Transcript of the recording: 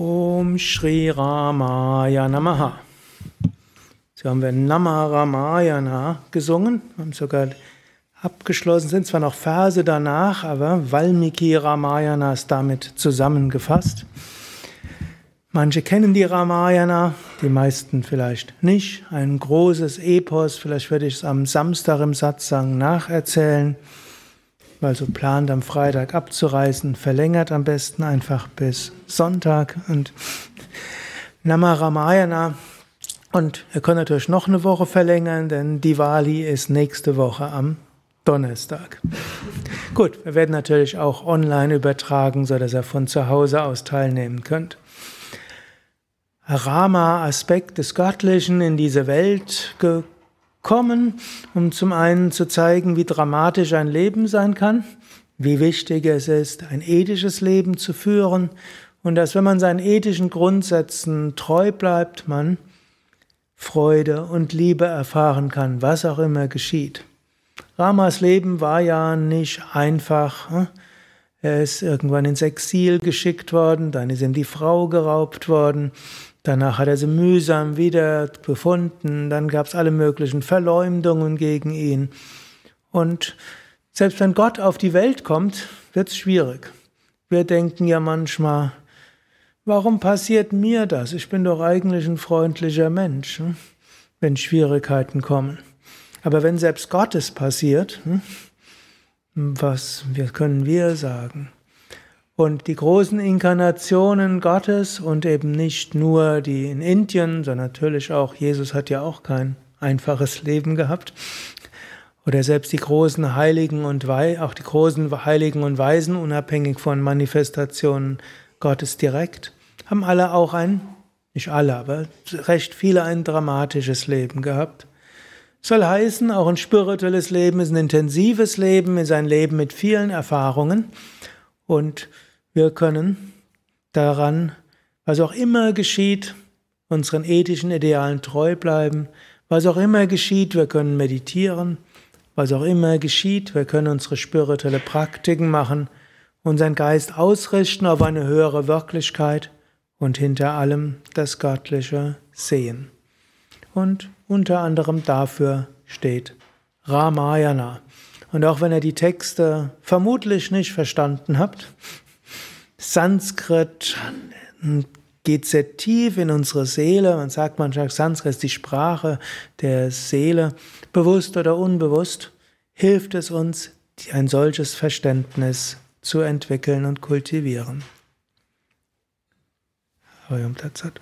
Om Shri Ramaya Namaha. So haben wir Nama Ramayana gesungen, haben sogar abgeschlossen, sind zwar noch Verse danach, aber Valmiki Ramayana ist damit zusammengefasst. Manche kennen die Ramayana, die meisten vielleicht nicht. Ein großes Epos, vielleicht werde ich es am Samstag im Satsang nacherzählen weil so plant am Freitag abzureisen, verlängert am besten einfach bis Sonntag und Namaramayana. Und ihr könnt natürlich noch eine Woche verlängern, denn Diwali ist nächste Woche am Donnerstag. Gut, wir werden natürlich auch online übertragen, so dass ihr von zu Hause aus teilnehmen könnt. Rama-Aspekt des Göttlichen in diese Welt kommen, um zum einen zu zeigen, wie dramatisch ein Leben sein kann, wie wichtig es ist, ein ethisches Leben zu führen und dass, wenn man seinen ethischen Grundsätzen treu bleibt, man Freude und Liebe erfahren kann, was auch immer geschieht. Ramas Leben war ja nicht einfach. Hm? Er ist irgendwann ins Exil geschickt worden, dann ist ihm die Frau geraubt worden, Danach hat er sie mühsam wieder gefunden, dann gab es alle möglichen Verleumdungen gegen ihn. Und selbst wenn Gott auf die Welt kommt, wird es schwierig. Wir denken ja manchmal, warum passiert mir das? Ich bin doch eigentlich ein freundlicher Mensch, hm? wenn Schwierigkeiten kommen. Aber wenn selbst Gottes passiert, hm? was können wir sagen? Und die großen Inkarnationen Gottes und eben nicht nur die in Indien, sondern natürlich auch, Jesus hat ja auch kein einfaches Leben gehabt. Oder selbst die großen Heiligen und Wei auch die großen Heiligen und Weisen, unabhängig von Manifestationen Gottes direkt, haben alle auch ein, nicht alle, aber recht viele ein dramatisches Leben gehabt. Soll heißen, auch ein spirituelles Leben ist ein intensives Leben, ist ein Leben mit vielen Erfahrungen und wir können daran, was auch immer geschieht, unseren ethischen Idealen treu bleiben. Was auch immer geschieht, wir können meditieren. Was auch immer geschieht, wir können unsere spirituelle Praktiken machen, unseren Geist ausrichten auf eine höhere Wirklichkeit und hinter allem das Göttliche sehen. Und unter anderem dafür steht Ramayana. Und auch wenn ihr die Texte vermutlich nicht verstanden habt, Sanskrit geht sehr tief in unsere Seele. Man sagt manchmal, Sanskrit ist die Sprache der Seele. Bewusst oder unbewusst hilft es uns, ein solches Verständnis zu entwickeln und kultivieren. Tatsat.